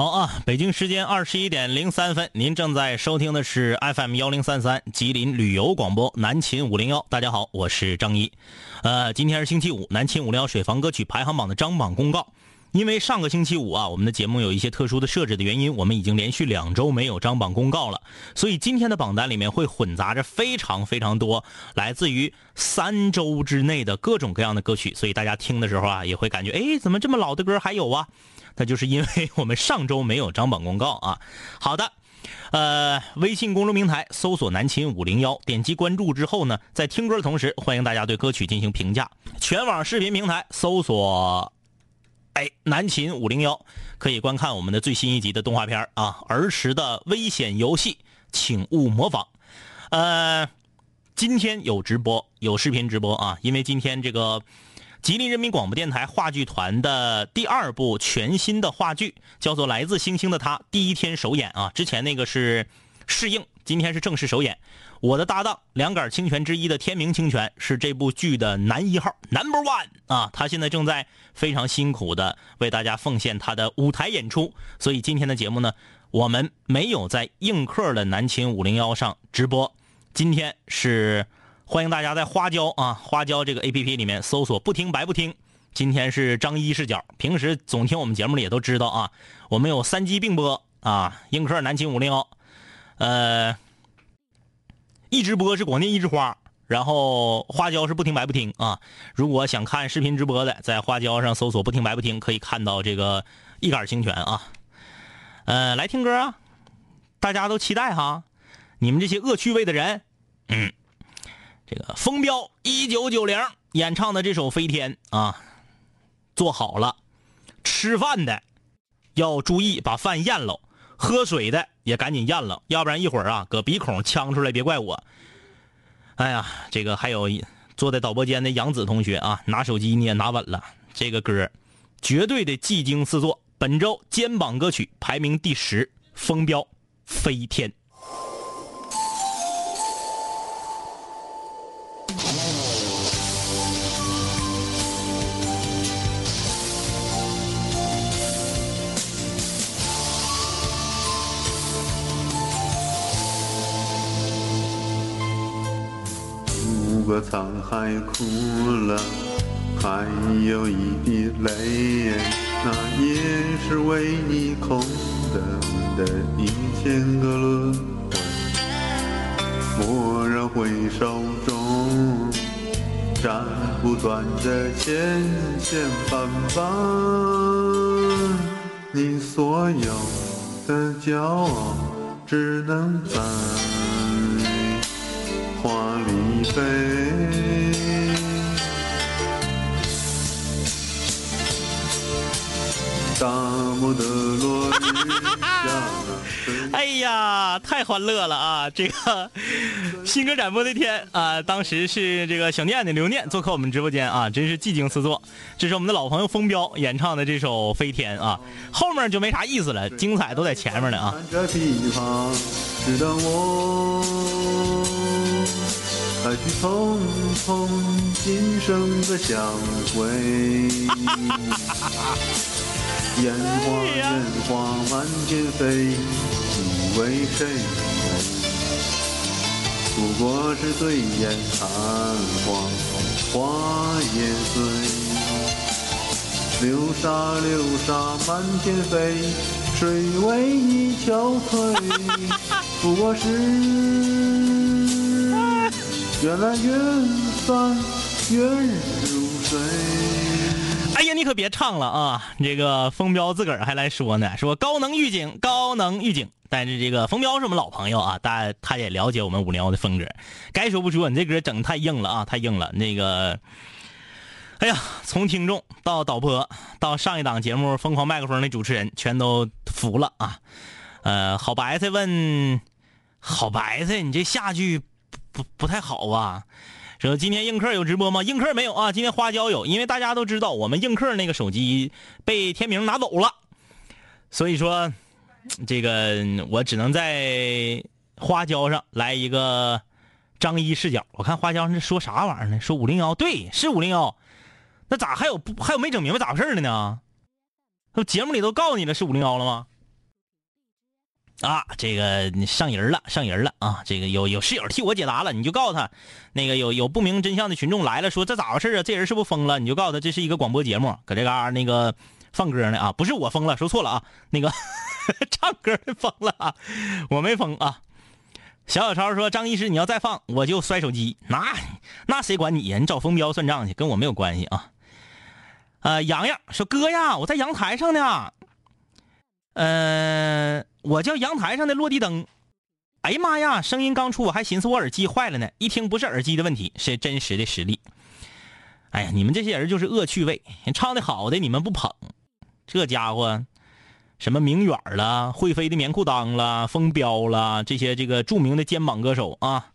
好啊，北京时间二十一点零三分，您正在收听的是 FM 幺零三三吉林旅游广播南秦五零幺。大家好，我是张一。呃，今天是星期五，南秦五零幺水房歌曲排行榜的张榜公告。因为上个星期五啊，我们的节目有一些特殊的设置的原因，我们已经连续两周没有张榜公告了，所以今天的榜单里面会混杂着非常非常多来自于三周之内的各种各样的歌曲，所以大家听的时候啊，也会感觉哎，怎么这么老的歌还有啊？那就是因为 我们上周没有张榜公告啊。好的，呃，微信公众平台搜索“南秦五零幺”，点击关注之后呢，在听歌的同时，欢迎大家对歌曲进行评价。全网视频平台搜索。哎，南秦五零幺可以观看我们的最新一集的动画片啊，儿时的危险游戏，请勿模仿。呃，今天有直播，有视频直播啊，因为今天这个吉林人民广播电台话剧团的第二部全新的话剧叫做《来自星星的他》，第一天首演啊，之前那个是试映，今天是正式首演。我的搭档两杆清泉之一的天明清泉是这部剧的男一号 Number One 啊，他现在正在非常辛苦的为大家奉献他的舞台演出，所以今天的节目呢，我们没有在映客的南秦五零幺上直播。今天是欢迎大家在花椒啊花椒这个 A P P 里面搜索不听白不听。今天是张一视角，平时总听我们节目的也都知道啊，我们有三机并播啊，映客南秦五零幺，呃。一直播是广电一枝花，然后花椒是不听白不听啊。如果想看视频直播的，在花椒上搜索“不听白不听”，可以看到这个一杆清泉啊。呃，来听歌啊，大家都期待哈。你们这些恶趣味的人，嗯，这个风标一九九零演唱的这首《飞天》啊，做好了。吃饭的要注意把饭咽了，喝水的。也赶紧咽了，要不然一会儿啊，搁鼻孔呛出来，别怪我。哎呀，这个还有坐在导播间的杨子同学啊，拿手机你也拿稳了。这个歌绝对的技惊四座，本周肩膀歌曲排名第十，风标飞天。如果沧海哭了，还有一滴泪，那也是为你空等的一千个轮回。蓦然回首中，斩不断的千千绊绊，你所有的骄傲，只能在。花里飞，大漠的落日下。哎呀，太欢乐了啊！这个新歌展播那天啊，当时是这个小念的刘念做客我们直播间啊，真是技惊四座。这是我们的老朋友风彪演唱的这首《飞天》啊，后面就没啥意思了，精彩都在前面呢啊。还需匆匆今生的相会，烟花烟花满天飞，你为谁美？不过是醉眼看花，花也醉。流沙流沙满天飞，谁为你憔悴？不过是。缘来缘散，缘如水。哎呀，你可别唱了啊！这个风彪自个儿还来说呢，说高能预警，高能预警。但是这个风彪是我们老朋友啊，但他也了解我们五零幺的风格。该说不说，你这歌整太硬了啊，太硬了。那个，哎呀，从听众到导播到上一档节目《疯狂麦克风》的主持人，全都服了啊。呃，好白菜问，好白菜，你这下句。不不太好吧？说今天映客有直播吗？映客没有啊。今天花椒有，因为大家都知道我们映客那个手机被天明拿走了，所以说这个我只能在花椒上来一个张一视角。我看花椒是说啥玩意儿呢？说五零幺，对，是五零幺。那咋还有不还有没整明白咋回事的呢？节目里都告诉你了是五零幺了吗？啊，这个上人了，上人了啊！这个有有室友替我解答了，你就告诉他，那个有有不明真相的群众来了，说这咋回事啊？这人是不是疯了？你就告诉他这是一个广播节目，搁这嘎那个放歌呢啊！不是我疯了，说错了啊，那个 唱歌疯了啊，我没疯啊。小小超说：“张医师，你要再放，我就摔手机。那那谁管你呀？你找风彪算账去，跟我没有关系啊。”呃，洋洋说：“哥呀，我在阳台上呢。嗯，我叫阳台上的落地灯。哎呀妈呀，声音刚出，我还寻思我耳机坏了呢。一听不是耳机的问题，是真实的实力。哎呀，你们这些人就是恶趣味，唱的好的你们不捧，这家伙。”什么明远了，会飞的棉裤裆了，风彪了，这些这个著名的肩膀歌手啊，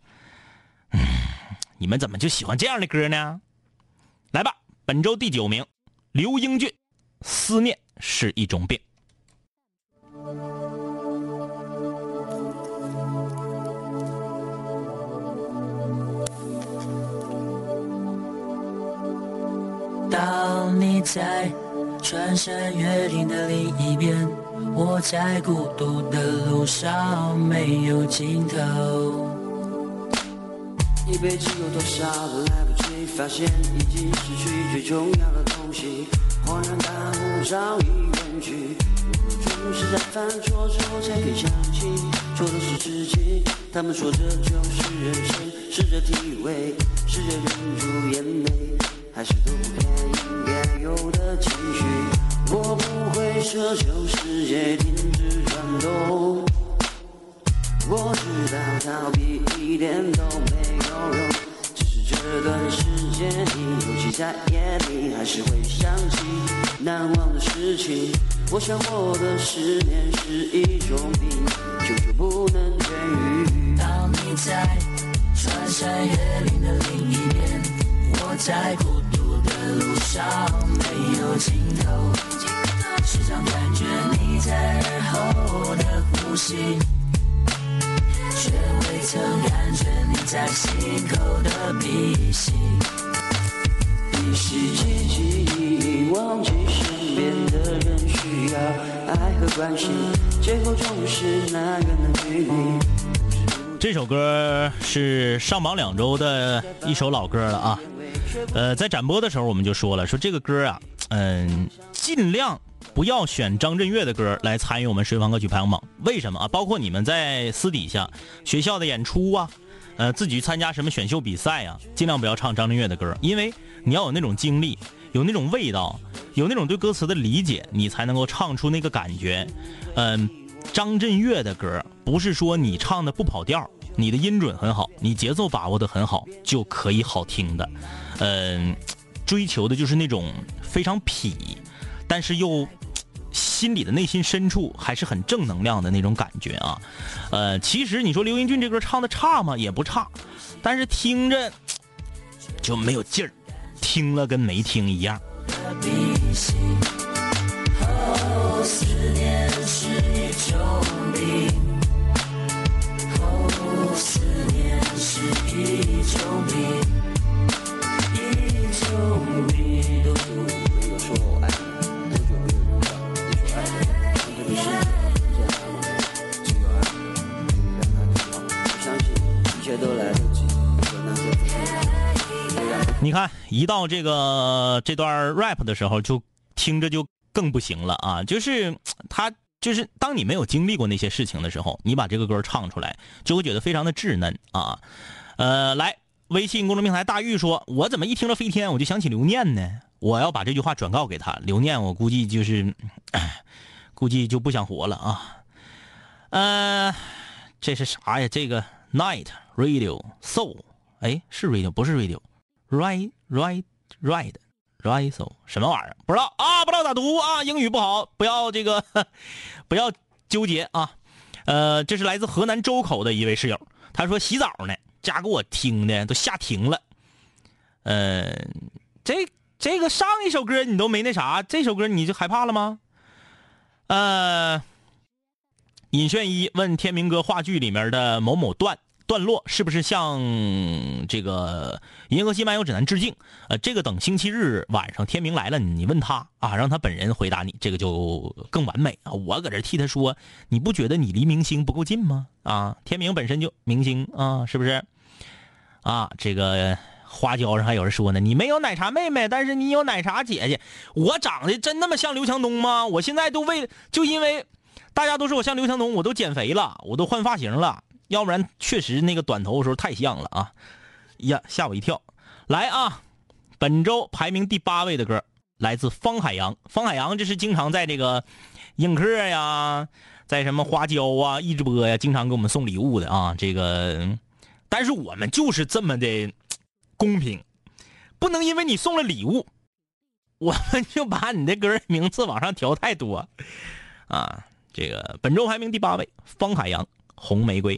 你们怎么就喜欢这样的歌呢？来吧，本周第九名，刘英俊，《思念是一种病》。当你在。穿山越岭的另一边，我在孤独的路上没有尽头。一辈子有多少都来不及发现，已经失去最重要的东西。恍然大悟，早已远去。总是在犯错之后才肯相信，错的是自己。他们说这就是人生，试着体会，试着忍住眼泪。还是都不变应该有的情绪。我不会奢求世界停止转动。我知道逃避一点都没有用，只是这段时间里，尤其在夜里，还是会想起难忘的事情。我想我的思念是一种病，久久不能痊愈。当你在穿山越岭的另一边，我在孤。路上没有尽头，时常感觉你在耳后的呼吸，却未曾感觉你在心口的鼻息。一时记忆忘记身边的人需要爱和关心，最后总是那远的距离。这首歌是上榜两周的一首老歌了啊。呃，在展播的时候我们就说了，说这个歌啊，嗯，尽量不要选张震岳的歌来参与我们水房歌曲排行榜。为什么啊？包括你们在私底下学校的演出啊，呃，自己参加什么选秀比赛啊，尽量不要唱张震岳的歌，因为你要有那种经历，有那种味道，有那种对歌词的理解，你才能够唱出那个感觉。嗯，张震岳的歌不是说你唱的不跑调。你的音准很好，你节奏把握的很好，就可以好听的。嗯，追求的就是那种非常痞，但是又心里的内心深处还是很正能量的那种感觉啊。呃，其实你说刘英俊这歌唱的差吗？也不差，但是听着就没有劲儿，听了跟没听一样。思念是一种病，一一到这个这段 rap 的时候，就听着就更不行了啊！就是他。就是当你没有经历过那些事情的时候，你把这个歌唱出来，就会觉得非常的稚嫩啊。呃，来，微信公众平台大玉说：“我怎么一听到飞天，我就想起刘念呢？我要把这句话转告给他。刘念，我估计就是，估计就不想活了啊。”呃，这是啥呀？这个 Night Radio Soul，哎，是 Radio 不是 radio right？Radio？Right，Right，Right。Rise 什么玩意儿？不知道啊，不知道咋读啊？英语不好，不要这个，不要纠结啊。呃，这是来自河南周口的一位室友，他说洗澡呢，家给我听的都吓停了。呃，这这个上一首歌你都没那啥，这首歌你就害怕了吗？呃，尹炫一问天明哥话剧里面的某某段段落是不是向这个《银河系漫游指南》致敬？呃，这个等星期日晚上天明来了，你问他啊，让他本人回答你，这个就更完美啊！我搁这替他说，你不觉得你离明星不够近吗？啊，天明本身就明星啊，是不是？啊，这个花椒上还有人说呢，你没有奶茶妹妹，但是你有奶茶姐姐。我长得真那么像刘强东吗？我现在都为就因为大家都说我像刘强东，我都减肥了，我都换发型了，要不然确实那个短头的时候太像了啊！呀，吓我一跳。来啊，本周排名第八位的歌来自方海洋。方海洋这是经常在这个映客呀，在什么花椒啊、一直播呀，经常给我们送礼物的啊，这个。但是我们就是这么的公平，不能因为你送了礼物，我们就把你的歌名次往上调太多啊！这个本周排名第八位，方海洋《红玫瑰》。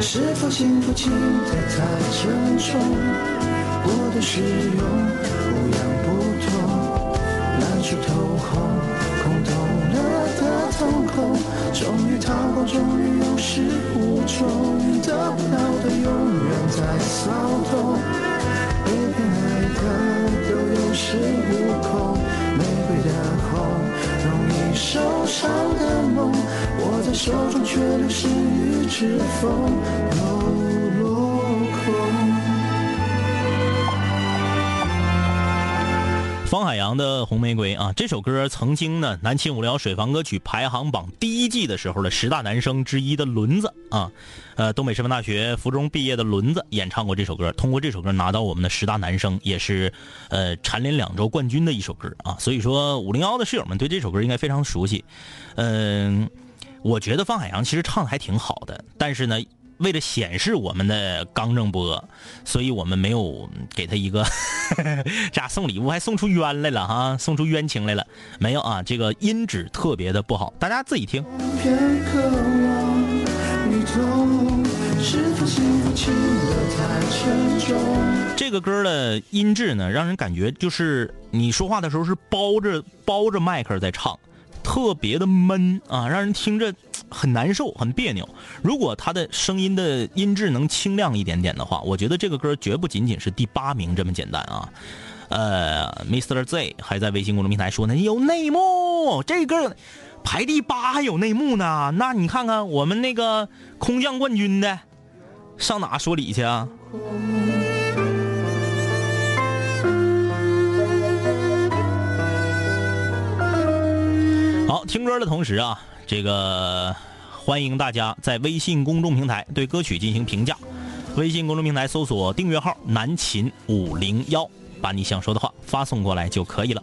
是否幸福轻得太沉重？我的使用不痒不痛，难触透红，空洞了的瞳孔，终于逃过，终于有始无终，得不到的永远在骚动，被偏爱的都有恃无恐，玫瑰的红，容易受伤的梦，握在手中却流失于指缝。又落空方海洋的《红玫瑰》啊，这首歌曾经呢，南秦五聊水房歌曲排行榜第一季的时候的十大男生之一的轮子啊，呃，东北师范大学附中毕业的轮子演唱过这首歌，通过这首歌拿到我们的十大男生，也是呃蝉联两周冠军的一首歌啊。所以说，五零幺的室友们对这首歌应该非常熟悉。嗯，我觉得方海洋其实唱的还挺好的，但是呢。为了显示我们的刚正不阿，所以我们没有给他一个 咋送礼物，还送出冤来了哈，送出冤情来了。没有啊，这个音质特别的不好，大家自己听。这个歌的音质呢，让人感觉就是你说话的时候是包着包着麦克在唱。特别的闷啊，让人听着很难受，很别扭。如果他的声音的音质能清亮一点点的话，我觉得这个歌绝不仅仅是第八名这么简单啊。呃，Mr. Z 还在微信公众平台说呢，有内幕，这个排第八还有内幕呢。那你看看我们那个空降冠军的，上哪说理去啊？好，听歌的同时啊，这个欢迎大家在微信公众平台对歌曲进行评价。微信公众平台搜索订阅号“南秦五零幺”，把你想说的话发送过来就可以了。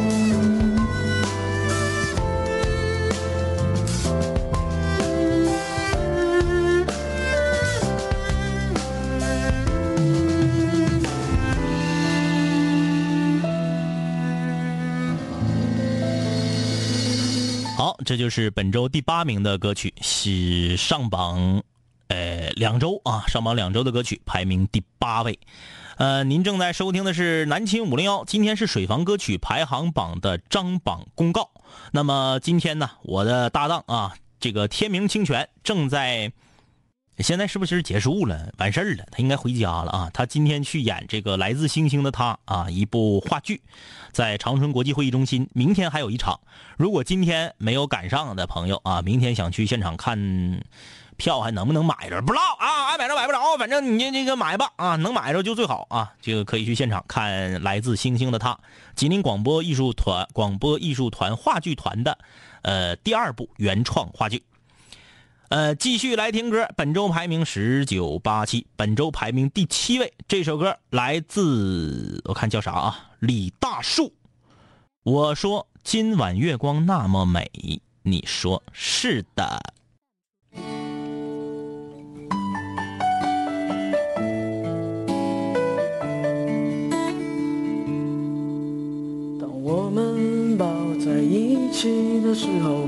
这就是本周第八名的歌曲，是上榜，呃，两周啊，上榜两周的歌曲排名第八位。呃，您正在收听的是南青五零幺，今天是水房歌曲排行榜的张榜公告。那么今天呢，我的搭档啊，这个天明清泉正在。现在是不是结束了？完事儿了，他应该回家了啊！他今天去演这个《来自星星的他》啊，一部话剧，在长春国际会议中心。明天还有一场，如果今天没有赶上的朋友啊，明天想去现场看，票还能不能买着？不知道啊，爱买着买不着，反正你这个买吧啊，能买着就最好啊，这个可以去现场看《来自星星的他》，吉林广播艺术团广播艺术团话剧团的，呃，第二部原创话剧。呃，继续来听歌。本周排名十九八七，本周排名第七位。这首歌来自我看叫啥啊？李大树。我说今晚月光那么美，你说是的。当我们抱在一起的时候。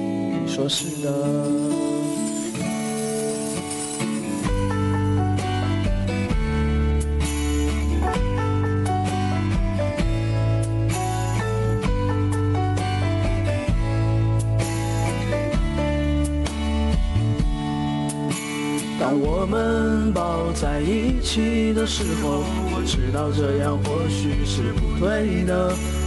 说是的。当我们抱在一起的时候，我知道这样或许是不对的。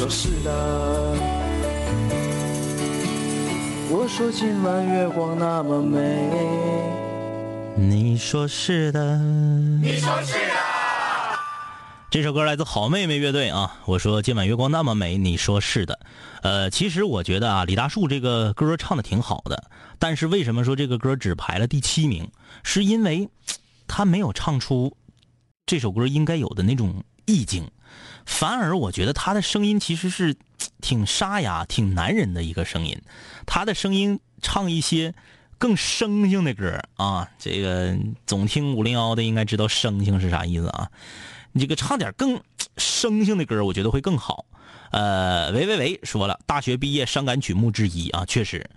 说是的。我说今晚月光那么美，你说是的。你说是的。这首歌来自好妹妹乐队啊。我说今晚月光那么美，你说是的。呃，其实我觉得啊，李大树这个歌唱的挺好的，但是为什么说这个歌只排了第七名？是因为他没有唱出这首歌应该有的那种意境，反而我觉得他的声音其实是 挺沙哑、挺男人的一个声音。他的声音唱一些更声性的歌啊，这个总听五零幺的应该知道声性是啥意思啊。你这个唱点更 声性的歌，我觉得会更好。呃，喂喂喂，说了，大学毕业伤感曲目之一啊，确实，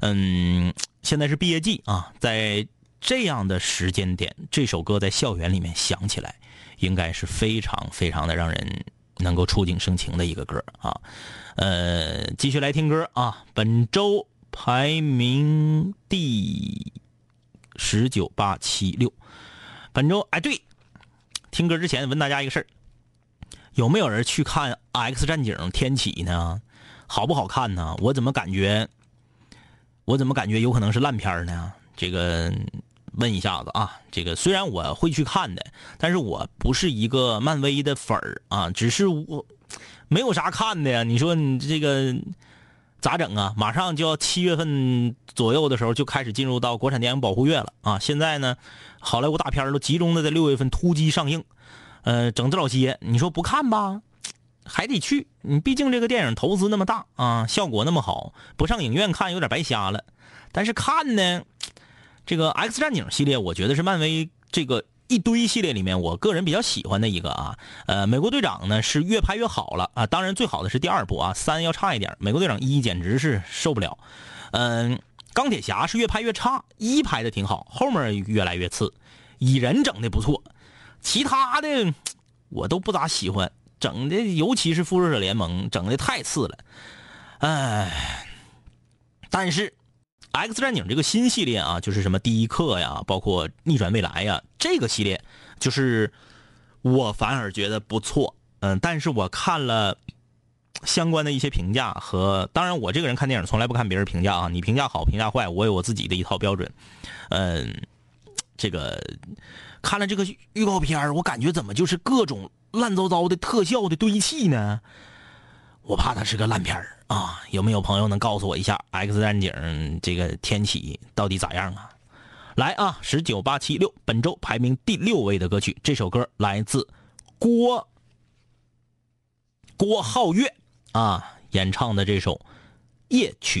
嗯，现在是毕业季啊，在。这样的时间点，这首歌在校园里面响起来，应该是非常非常的让人能够触景生情的一个歌啊。呃，继续来听歌啊，本周排名第十九八七六。本周哎对，听歌之前问大家一个事儿，有没有人去看《X 战警：天启》呢？好不好看呢？我怎么感觉，我怎么感觉有可能是烂片呢？这个问一下子啊，这个虽然我会去看的，但是我不是一个漫威的粉儿啊，只是我没有啥看的呀。你说你这个咋整啊？马上就要七月份左右的时候就开始进入到国产电影保护月了啊！现在呢，好莱坞大片都集中的在六月份突击上映，呃，整这老些，你说不看吧？还得去，你毕竟这个电影投资那么大啊，效果那么好，不上影院看有点白瞎了。但是看呢，这个 X 战警系列，我觉得是漫威这个一堆系列里面，我个人比较喜欢的一个啊。呃，美国队长呢是越拍越好了啊，当然最好的是第二部啊，三要差一点。美国队长一简直是受不了。嗯，钢铁侠是越拍越差，一拍的挺好，后面越来越次。蚁人整的不错，其他的我都不咋喜欢。整的，尤其是复仇者联盟，整的太次了，哎。但是，X 战警这个新系列啊，就是什么第一课呀，包括逆转未来呀，这个系列，就是我反而觉得不错。嗯，但是我看了相关的一些评价和，当然我这个人看电影从来不看别人评价啊，你评价好评价坏，我有我自己的一套标准。嗯，这个看了这个预告片我感觉怎么就是各种。乱糟糟的特效的堆砌呢，我怕它是个烂片儿啊！有没有朋友能告诉我一下《X 战警》这个天启到底咋样啊？来啊，十九八七六，本周排名第六位的歌曲，这首歌来自郭郭浩月啊演唱的这首《夜曲》。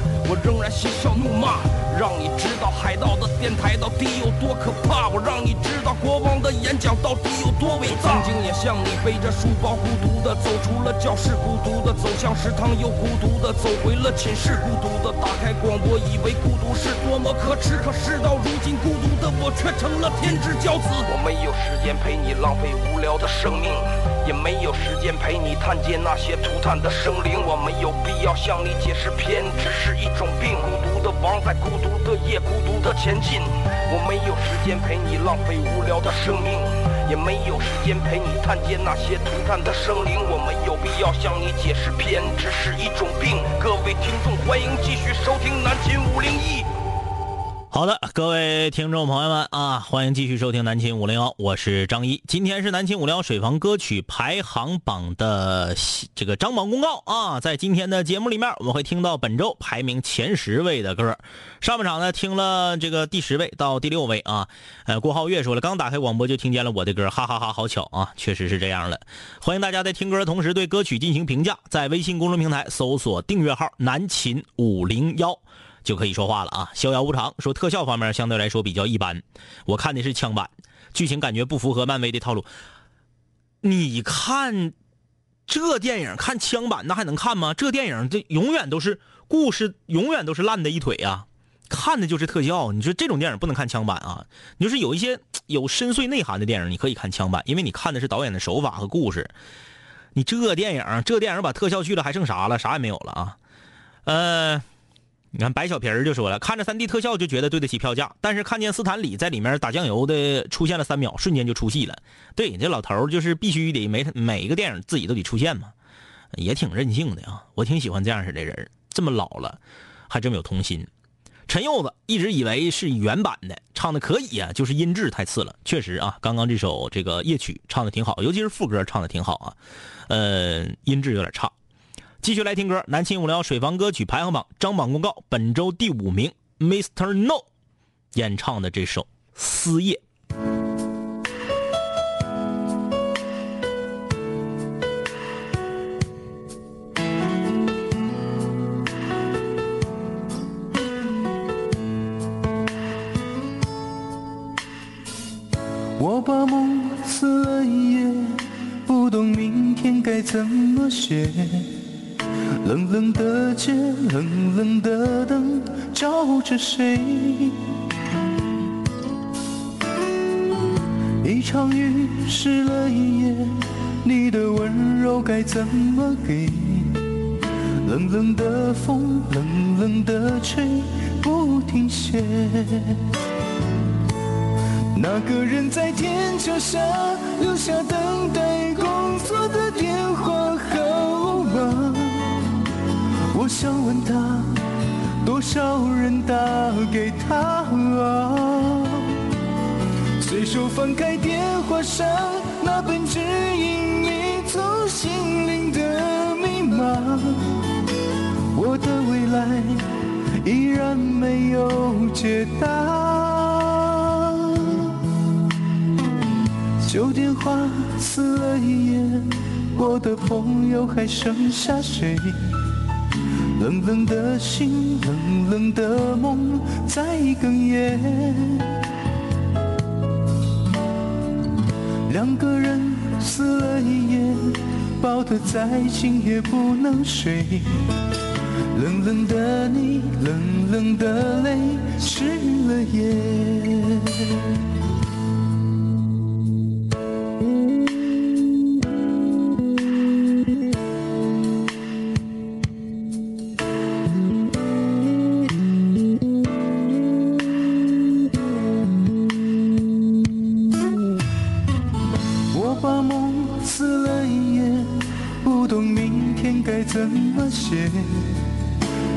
我仍然嬉笑怒骂，让你知道海盗的电台到底有多可怕。我让你知道国王演讲到底有多伟大。曾经也像你背着书包孤独的走出了教室，孤独的走向食堂，又孤独的走回了寝室，孤独的打开广播，以为孤独是多么可耻。可事到如今，孤独的我却成了天之骄子。我没有时间陪你浪费无聊的生命。也没有时间陪你探见那些涂炭的生灵，我没有必要向你解释偏执是一种病。孤独的王在孤独的夜，孤独的前进。我没有时间陪你浪费无聊的生命，也没有时间陪你探见那些涂炭的生灵。我没有必要向你解释偏执是一种病。各位听众，欢迎继续收听南秦五零一。各位听众朋友们啊，欢迎继续收听南秦五零幺，我是张一。今天是南秦五零幺水房歌曲排行榜的这个张榜公告啊，在今天的节目里面，我们会听到本周排名前十位的歌。上半场呢，听了这个第十位到第六位啊，呃，郭浩月说了，刚打开广播就听见了我的歌，哈哈哈，好巧啊，确实是这样的。欢迎大家在听歌的同时对歌曲进行评价，在微信公众平台搜索订阅号南秦五零幺。就可以说话了啊！逍遥无常说特效方面相对来说比较一般，我看的是枪版，剧情感觉不符合漫威的套路。你看这电影看枪版那还能看吗？这电影这永远都是故事，永远都是烂的一腿啊！看的就是特效。你说这种电影不能看枪版啊？你就是有一些有深邃内涵的电影，你可以看枪版，因为你看的是导演的手法和故事。你这电影，这电影把特效去了，还剩啥了？啥也没有了啊！呃。你看白小皮儿就说了，看着三 D 特效就觉得对得起票价，但是看见斯坦李在里面打酱油的出现了三秒，瞬间就出戏了。对，这老头就是必须得每每一个电影自己都得出现嘛，也挺任性的啊。我挺喜欢这样式的人，这么老了还这么有童心。陈柚子一直以为是原版的，唱的可以啊，就是音质太次了。确实啊，刚刚这首这个夜曲唱的挺好，尤其是副歌唱的挺好啊，呃，音质有点差。继续来听歌，南秦五聊水房歌曲排行榜张榜公告，本周第五名，Mr. No 演唱的这首《思夜》。我把梦撕了一页，不懂明天该怎么写。冷冷的街，冷冷的灯，照着谁？一场雨湿了一夜，你的温柔该怎么给？冷冷的风，冷冷的吹，不停歇。那个人在天桥下留下等待工作的电话号。想问他，多少人打给他？随手翻开电话上那本指引你走心灵的密码，我的未来依然没有解答。旧电话撕了一页，我的朋友还剩下谁？冷冷的心，冷冷的梦在哽咽。两个人撕了一夜，抱得再紧也不能睡。冷冷的你，冷冷的泪，湿了夜。我把梦撕了一页不懂明天该怎么写。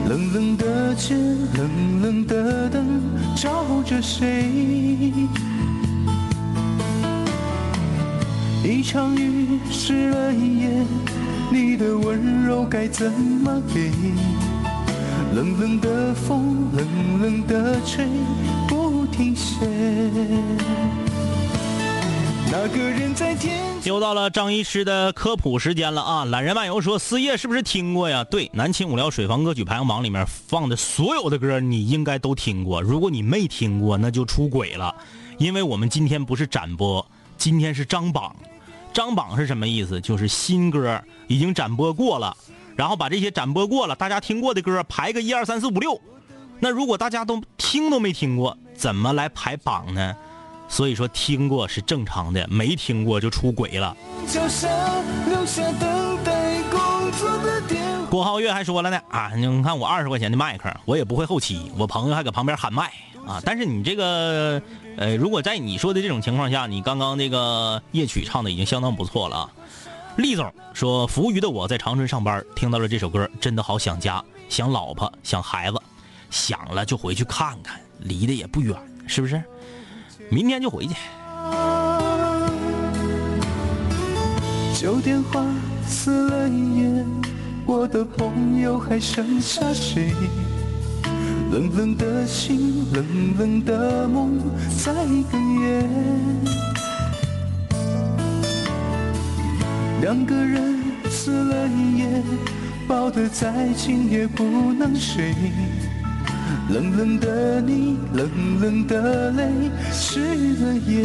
冷冷的街冷冷的灯照着谁？一场雨湿了一夜你的温柔该怎么给？冷冷的风冷冷的吹不停歇。又到了张医师的科普时间了啊！懒人漫游说，四叶是不是听过呀？对，南青五聊水房歌曲排行榜里面放的所有的歌，你应该都听过。如果你没听过，那就出轨了，因为我们今天不是展播，今天是张榜。张榜是什么意思？就是新歌已经展播过了，然后把这些展播过了、大家听过的歌排个一二三四五六。那如果大家都听都没听过，怎么来排榜呢？所以说听过是正常的，没听过就出轨了。桥下留下等待工作的电话。郭浩月还说了呢啊，你看我二十块钱的麦克，我也不会后期，我朋友还搁旁边喊麦啊。但是你这个，呃，如果在你说的这种情况下，你刚刚那个夜曲唱的已经相当不错了啊。厉总说，服务于的我在长春上班，听到了这首歌，真的好想家，想老婆，想孩子，想了就回去看看，离得也不远，是不是？明天就回去。旧电话撕了一页，我的朋友还剩下谁？冷冷的心，冷冷的梦在哽咽。两个人撕了一夜，抱得再紧也不能睡。冷冷的你，冷冷的泪，湿了夜。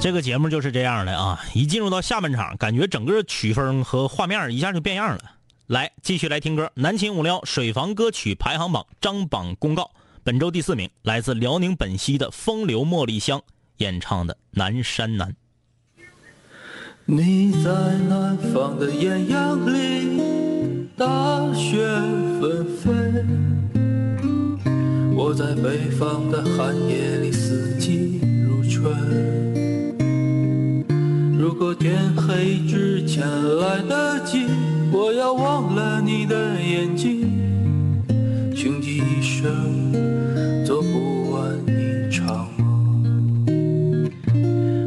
这个节目就是这样的啊！一进入到下半场，感觉整个曲风和画面一下就变样了。来，继续来听歌，南秦五撩水房歌曲排行榜张榜公告，本周第四名来自辽宁本溪的风流茉莉香演唱的《南山南》。你在南方的艳阳里，大雪纷飞；我在北方的寒夜里，四季如春。如果天黑之前来得及，我要忘了你的眼睛，穷极一生做不完一场梦。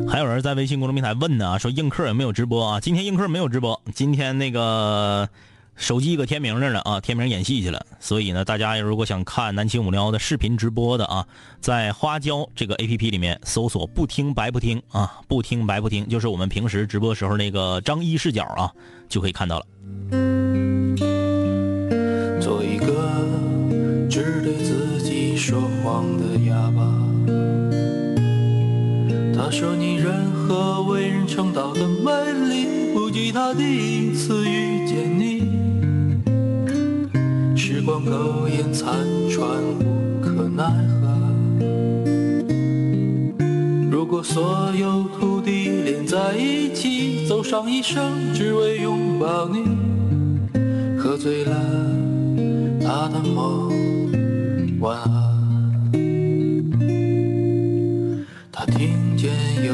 还有人在微信公众平台问呢，说映客有没有直播啊？今天映客没有直播，今天那个手机搁天明那儿呢啊，天明演戏去了。所以呢，大家如果想看南青五幺的视频直播的啊，在花椒这个 A P P 里面搜索“不听白不听”啊，不听白不听，就是我们平时直播时候那个张一视角啊，就可以看到了。做一个只对自己说谎的哑巴。他说你任何为人称道的美丽，不及他第一次遇见你。时光苟延残喘，无可奈何。如果所有土地连在一起，走上一生，只为拥抱你。喝醉了他的梦，晚安。他听见有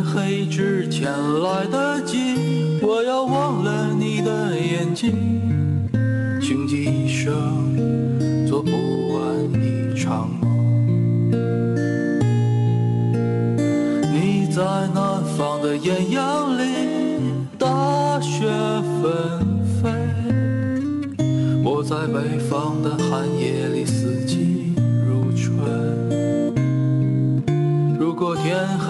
前来得及，我要忘了你的眼睛。穷极一生做不完一场梦。你在南方的艳阳里，大雪纷飞；我在北方的寒夜里，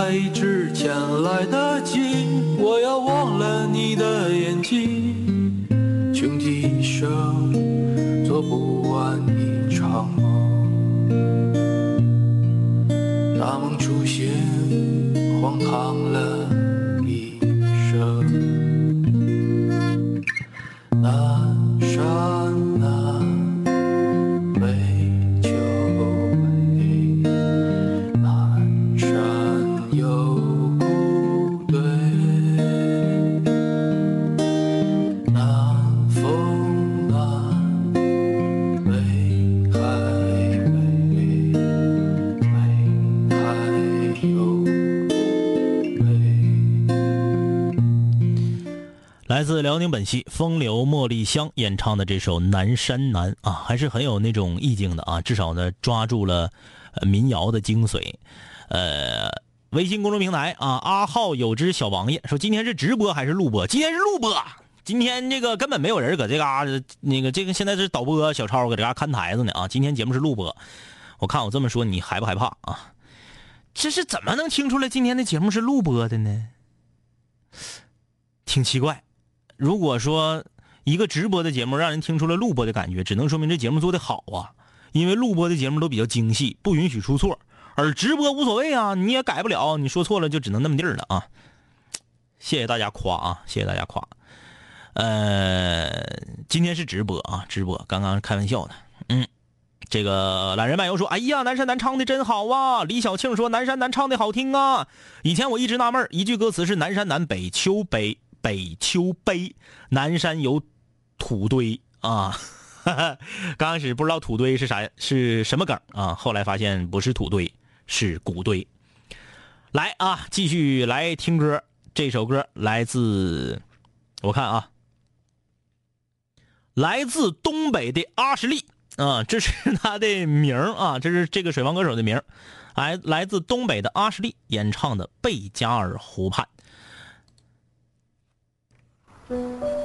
黑之前来得及，我要忘了你的眼睛。穷极一生做不完一场梦。大梦初醒，荒唐了风流茉莉香演唱的这首《南山南》啊，还是很有那种意境的啊，至少呢抓住了民谣的精髓。呃，微信公众平台啊，阿浩有只小王爷说今天是直播还是录播？今天是录播。今天这个根本没有人搁这嘎、达，那个这个现在是导播小超搁这嘎、看台子呢啊。今天节目是录播，我看我这么说你害不害怕啊？这是怎么能听出来今天的节目是录播的呢？挺奇怪。如果说一个直播的节目让人听出了录播的感觉，只能说明这节目做的好啊。因为录播的节目都比较精细，不允许出错，而直播无所谓啊，你也改不了，你说错了就只能那么地儿了啊。谢谢大家夸啊，谢谢大家夸。呃，今天是直播啊，直播，刚刚开玩笑的。嗯，这个懒人漫游说：“哎呀，南山南唱的真好啊！”李小庆说：“南山南唱的好听啊！”以前我一直纳闷，一句歌词是“南山南北秋北北秋悲，南山有土堆啊。”刚开始不知道土堆是啥是什么梗啊，后来发现不是土堆，是谷堆。来啊，继续来听歌，这首歌来自我看啊，来自东北的阿什利啊，这是他的名啊，这是这个水房歌手的名，来来自东北的阿什利演唱的《贝加尔湖畔》。Thank you.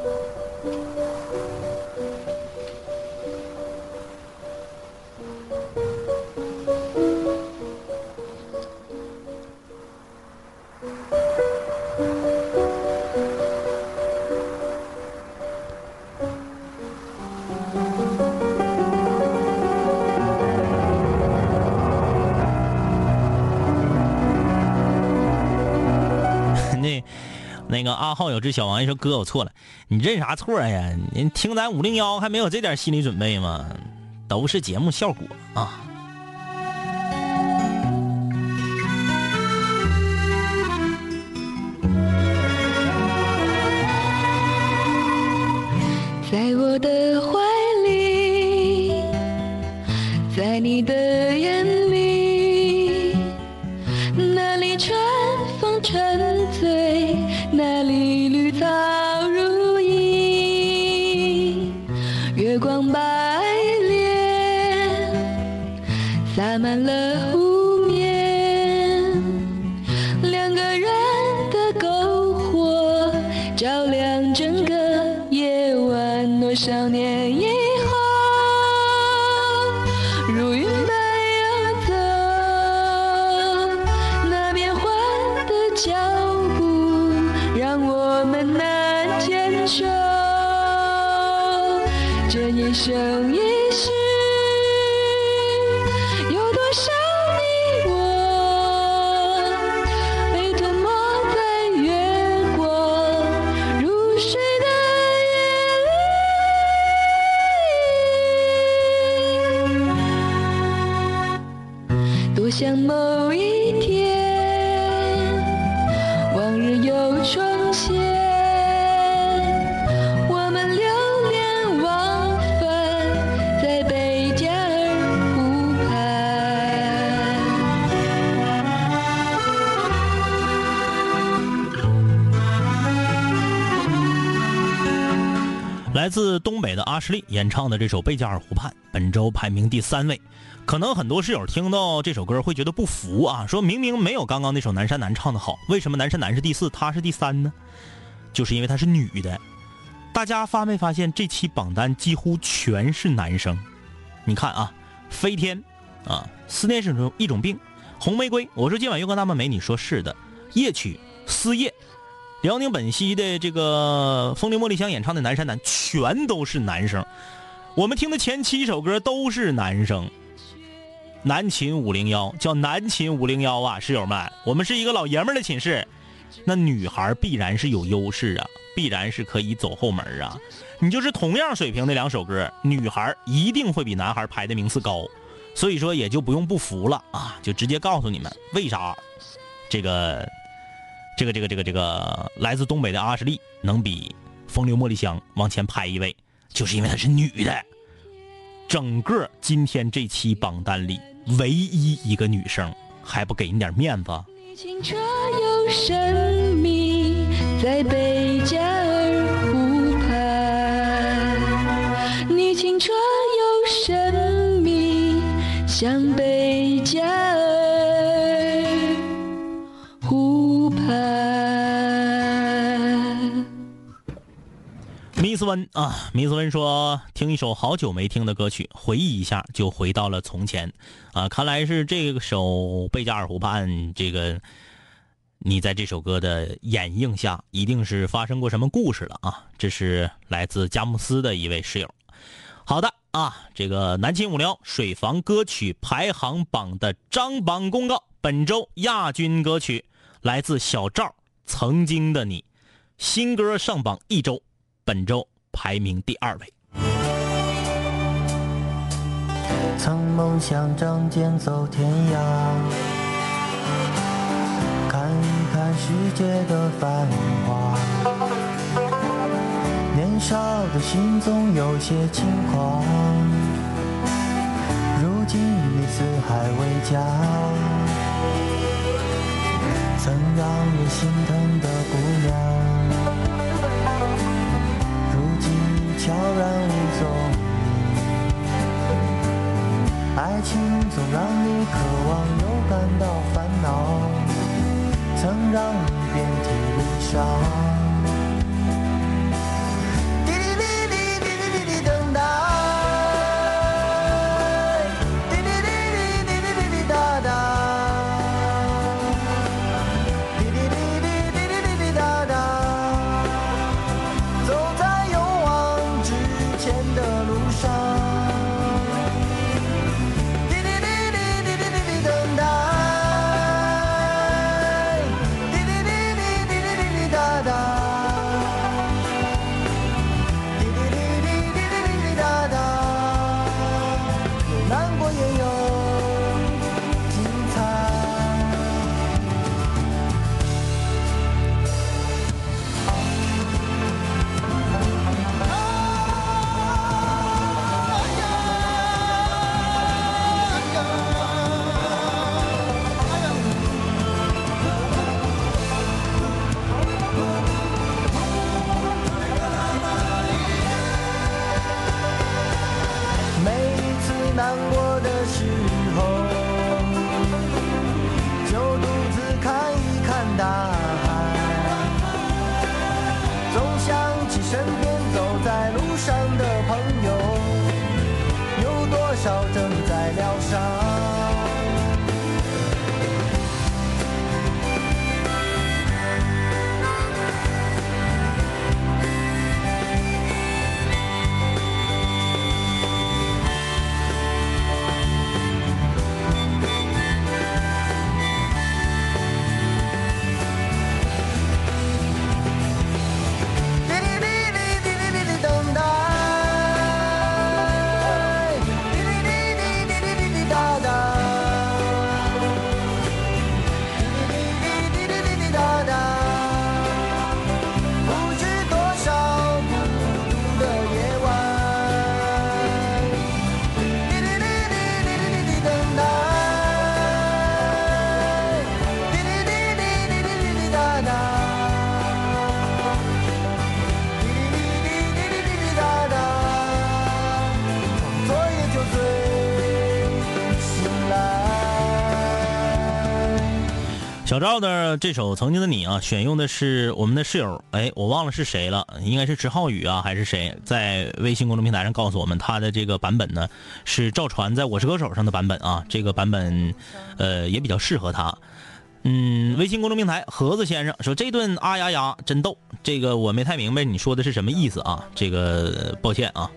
那个阿浩有只小王爷说：“哥，我错了，你认啥错呀？你听咱五零幺还没有这点心理准备吗？都是节目效果啊。”在我的少年以后，如云般游走，那变换的脚步让我们难坚守。这一生阿什利演唱的这首《贝加尔湖畔》，本周排名第三位。可能很多室友听到这首歌会觉得不服啊，说明明没有刚刚那首《南山南》唱的好，为什么《南山南》是第四，她是第三呢？就是因为她是女的。大家发没发现这期榜单几乎全是男生？你看啊，飞天啊，思念是一种一种病，红玫瑰，我说今晚月光那么美，你说是的，夜曲，思夜。辽宁本溪的这个风铃茉莉香演唱的《南山南》，全都是男生。我们听的前七首歌都是男生。南秦五零幺，叫南秦五零幺啊，室友们，我们是一个老爷们儿的寝室，那女孩必然是有优势啊，必然是可以走后门啊。你就是同样水平的两首歌，女孩一定会比男孩排的名次高，所以说也就不用不服了啊，就直接告诉你们为啥这个这个这个这个这个来自东北的阿什利能比风流茉莉香往前排一位，就是因为她是女的。整个今天这期榜单里，唯一一个女生还不给你点面子？清澈又神秘，在贝加尔湖畔。你清澈又神秘，像贝加尔米斯温啊，米斯温说听一首好久没听的歌曲，回忆一下就回到了从前，啊，看来是这首《贝加尔湖畔》这个，你在这首歌的掩映下，一定是发生过什么故事了啊！这是来自佳木斯的一位室友。好的啊，这个南秦五聊水房歌曲排行榜的张榜公告，本周亚军歌曲来自小赵《曾经的你》，新歌上榜一周。本周排名第二位。曾梦想仗剑走天涯，看一看世界的繁华。年少的心总有些轻狂，如今已四海为家。曾让人心疼的姑娘。悄然无踪影，爱情总让你渴望又感到烦恼，曾让你遍体鳞伤。走在路上的朋友有多少正在疗伤？小赵的这首《曾经的你》啊，选用的是我们的室友，哎，我忘了是谁了，应该是池浩宇啊，还是谁？在微信公众平台上告诉我们，他的这个版本呢是赵传在我是歌手上的版本啊，这个版本，呃，也比较适合他。嗯，微信公众平台盒子先生说这顿啊呀呀真逗，这个我没太明白你说的是什么意思啊？这个抱歉啊。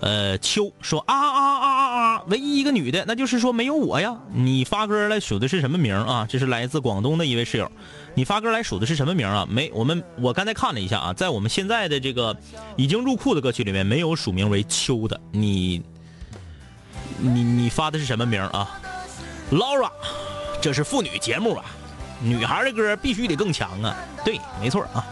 呃，秋说啊啊啊啊啊唯一一个女的，那就是说没有我呀。你发歌来数的是什么名啊？这是来自广东的一位室友，你发歌来数的是什么名啊？没，我们我刚才看了一下啊，在我们现在的这个已经入库的歌曲里面，没有署名为秋的。你你你发的是什么名啊？Laura，这是妇女节目啊，女孩的歌必须得更强啊。对，没错啊。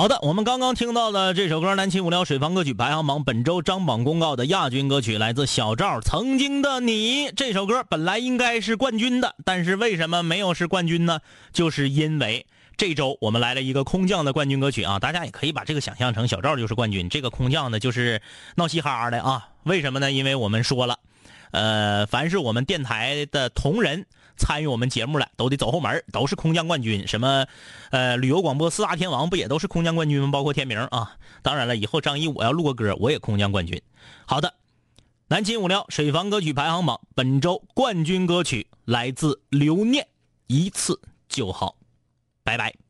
好的，我们刚刚听到的这首歌《南秦五聊水房歌曲排行榜》本周张榜公告的亚军歌曲，来自小赵《曾经的你》。这首歌本来应该是冠军的，但是为什么没有是冠军呢？就是因为这周我们来了一个空降的冠军歌曲啊！大家也可以把这个想象成小赵就是冠军，这个空降呢就是闹嘻哈的啊！为什么呢？因为我们说了，呃，凡是我们电台的同仁。参与我们节目了，都得走后门，都是空降冠军。什么，呃，旅游广播四大天王不也都是空降冠军吗？包括天明啊。当然了，以后张一我要录个歌，我也空降冠军。好的，南京五聊水房歌曲排行榜本周冠军歌曲来自刘念，一次就好。拜拜。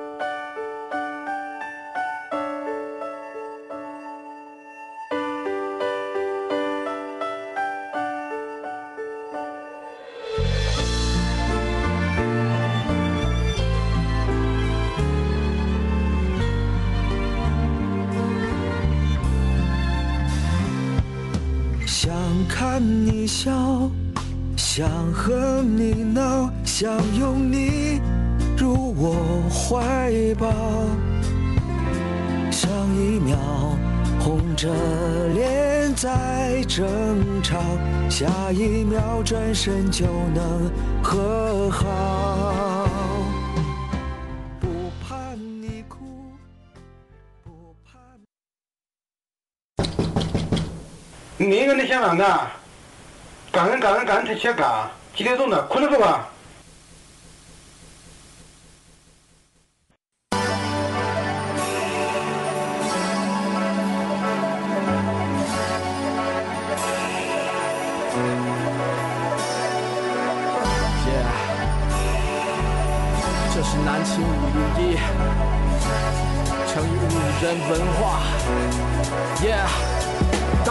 笑，想和你闹，想拥你入我怀抱。上一秒红着脸在争吵，下一秒转身就能和好。不怕你哭，不怕。你个你想哪个？感恩感恩感恩他瞎搞今天弄的哭了不吧姐这是南秦五零一成语五人文化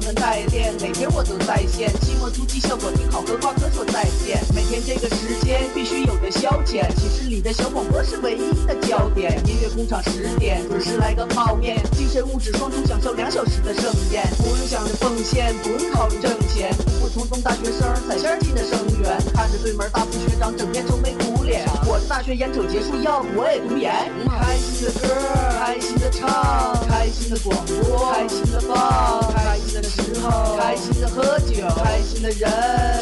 我给他们代练，每天我都在线，期末突击效果挺好，和挂科说再见。每天这个时间必须有的消遣，寝室里的小广播是唯一的焦点。音乐工厂十点准时来个泡面，精神物质双重享受两小时的盛宴，不用想着奉献，不用考虑挣钱，普普通通大学生踩线进的生源，看着对门大副学长整天愁眉苦脸，我的大学眼瞅结束，要不我也读研。开心的歌，开心的唱，开心的广播，开心的放，开心的时候，开心的喝酒，开心的人，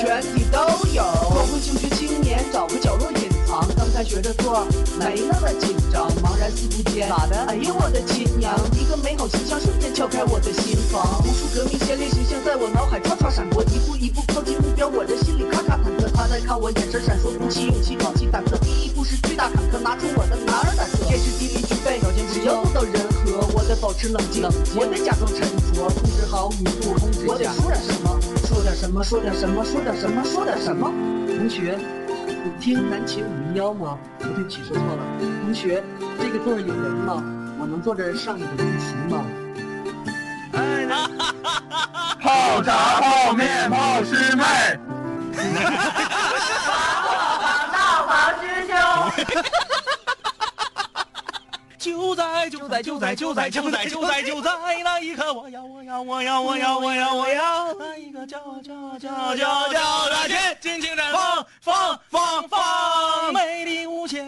全体都有。光辉就学青年找个角落隐藏，刚才学着做没那么紧张，茫然四顾间，咋的？哎呦我的亲娘，一个美好形象瞬间敲开我的心房，无数革命先烈形象在我脑海唰唰闪过，一步一步靠近目标，我的心里咔咔忐忑。他在看我眼神闪烁，鼓起勇气，壮起胆子，第一步是巨大坎坷，拿出我的男儿胆色，天时地利具备，条件只要做到人和，我得保持冷静，我得假装沉着，控制好语速，控制我得说点什么，说点什么，说点什么，说点什么，说点什么。同学，你听南琴五零幺吗？不对不起，说错了。同学，这个座儿有人吗？我能坐这上一个自习吗？哎泡茶、泡面、泡师妹。就在就在就在就在就在就在就在那一刻，我要我要我要我要我要我要那一个叫叫叫叫叫热血，尽情绽放放放放，美丽无限。